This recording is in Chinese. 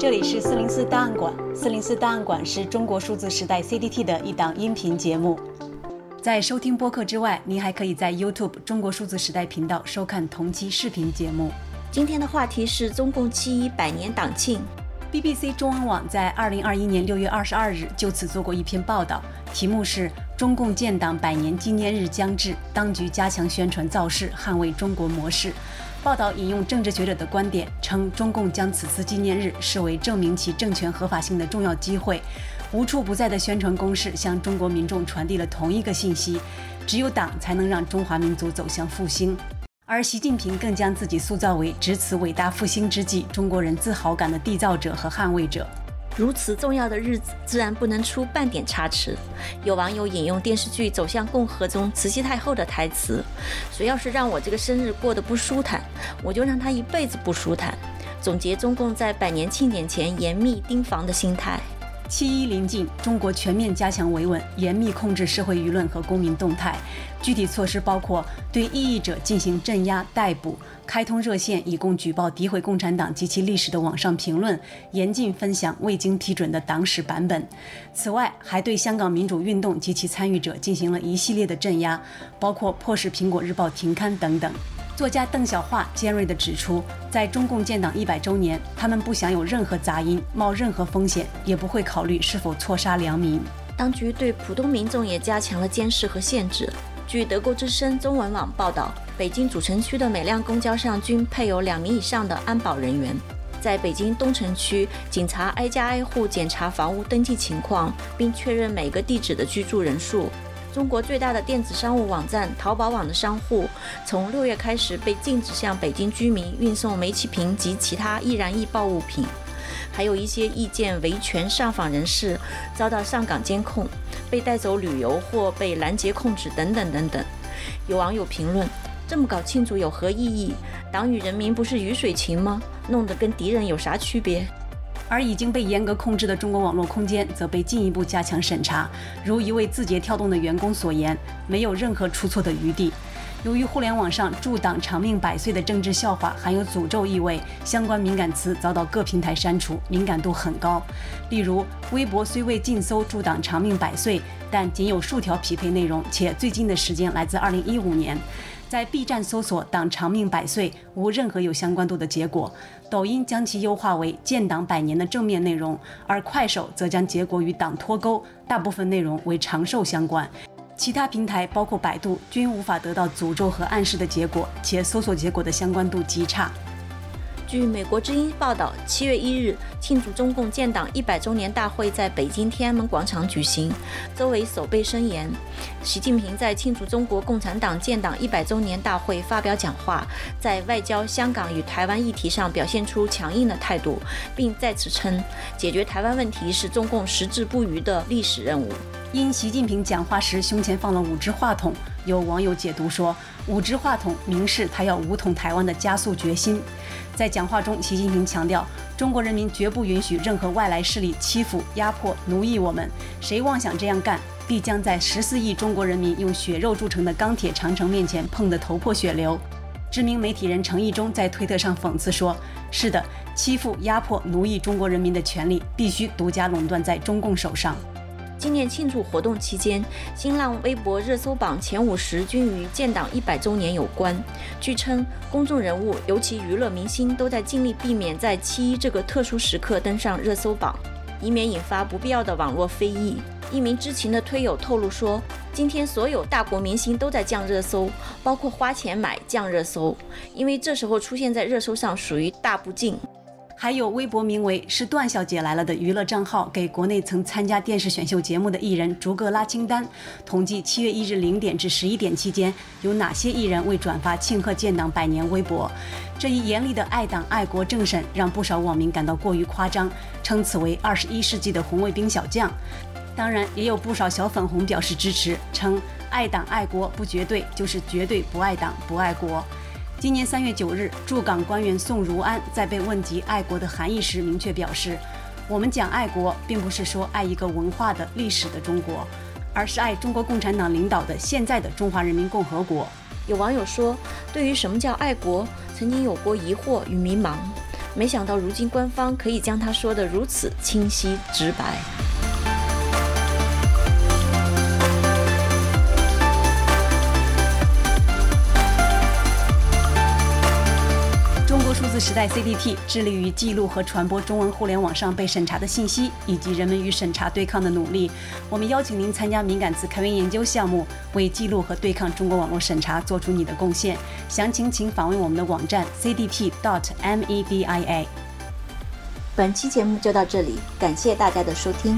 这里是四零四档案馆。四零四档案馆是中国数字时代 CDT 的一档音频节目。在收听播客之外，您还可以在 YouTube 中国数字时代频道收看同期视频节目。今天的话题是中共七一百年党庆。BBC 中文网在二零二一年六月二十二日就此做过一篇报道，题目是《中共建党百年纪念日将至，当局加强宣传造势，捍卫中国模式》。报道引用政治学者的观点，称中共将此次纪念日视为证明其政权合法性的重要机会，无处不在的宣传攻势向中国民众传递了同一个信息：只有党才能让中华民族走向复兴。而习近平更将自己塑造为值此伟大复兴之际中国人自豪感的缔造者和捍卫者。如此重要的日子，自然不能出半点差池。有网友引用电视剧《走向共和》中慈禧太后的台词：“谁要是让我这个生日过得不舒坦，我就让他一辈子不舒坦。”总结中共在百年庆典前严密盯防的心态。七一临近，中国全面加强维稳，严密控制社会舆论和公民动态。具体措施包括对异议者进行镇压、逮捕，开通热线以供举报诋毁共产党及其历史的网上评论，严禁分享未经批准的党史版本。此外，还对香港民主运动及其参与者进行了一系列的镇压，包括迫使《苹果日报》停刊等等。作家邓小华尖锐地指出，在中共建党一百周年，他们不想有任何杂音，冒任何风险，也不会考虑是否错杀良民。当局对普通民众也加强了监视和限制。据德国之声中文网报道，北京主城区的每辆公交上均配有两名以上的安保人员。在北京东城区，警察挨家挨户检查房屋登记情况，并确认每个地址的居住人数。中国最大的电子商务网站淘宝网的商户，从六月开始被禁止向北京居民运送煤气瓶及其他易燃易爆物品，还有一些意见维权上访人士遭到上岗监控，被带走旅游或被拦截控制等等等等。有网友评论：这么搞庆祝有何意义？党与人民不是鱼水情吗？弄得跟敌人有啥区别？而已经被严格控制的中国网络空间则被进一步加强审查。如一位字节跳动的员工所言，没有任何出错的余地。由于互联网上“祝党长命百岁”的政治笑话含有诅咒意味，相关敏感词遭到各平台删除，敏感度很高。例如，微博虽未禁搜“祝党长命百岁”，但仅有数条匹配内容，且最近的时间来自2015年。在 B 站搜索“党长命百岁”，无任何有相关度的结果。抖音将其优化为建党百年的正面内容，而快手则将结果与党脱钩，大部分内容为长寿相关。其他平台包括百度均无法得到诅咒和暗示的结果，且搜索结果的相关度极差。据美国之音报道，七月一日庆祝中共建党一百周年大会在北京天安门广场举行。周围守备森严，习近平在庆祝中国共产党建党一百周年大会发表讲话，在外交、香港与台湾议题上表现出强硬的态度，并再次称解决台湾问题是中共矢志不渝的历史任务。因习近平讲话时胸前放了五只话筒，有网友解读说，五支话筒明示他要武统台湾的加速决心。在讲话中，习近平强调，中国人民绝不允许任何外来势力欺负、压迫、奴役我们。谁妄想这样干，必将在十四亿中国人民用血肉铸成的钢铁长城面前碰得头破血流。知名媒体人程毅忠在推特上讽刺说：“是的，欺负、压迫、奴役中国人民的权利，必须独家垄断在中共手上。”今年庆祝活动期间，新浪微博热搜榜前五十均与建党一百周年有关。据称，公众人物，尤其娱乐明星，都在尽力避免在七一这个特殊时刻登上热搜榜，以免引发不必要的网络非议。一名知情的推友透露说，今天所有大国明星都在降热搜，包括花钱买降热搜，因为这时候出现在热搜上属于大不敬。还有微博名为“是段小姐来了”的娱乐账号，给国内曾参加电视选秀节目的艺人逐个拉清单，统计七月一日零点至十一点期间有哪些艺人未转发庆贺建党百年微博。这一严厉的爱党爱国政审让不少网民感到过于夸张，称此为二十一世纪的红卫兵小将。当然，也有不少小粉红表示支持，称爱党爱国不绝对，就是绝对不爱党不爱国。今年三月九日，驻港官员宋如安在被问及爱国的含义时，明确表示：“我们讲爱国，并不是说爱一个文化的历史的中国，而是爱中国共产党领导的现在的中华人民共和国。”有网友说：“对于什么叫爱国，曾经有过疑惑与迷茫。没想到如今官方可以将它说得如此清晰直白。时代 CDT 致力于记录和传播中文互联网上被审查的信息，以及人们与审查对抗的努力。我们邀请您参加敏感词开源研究项目，为记录和对抗中国网络审查做出你的贡献。详情请访问我们的网站 cdt.media。本期节目就到这里，感谢大家的收听。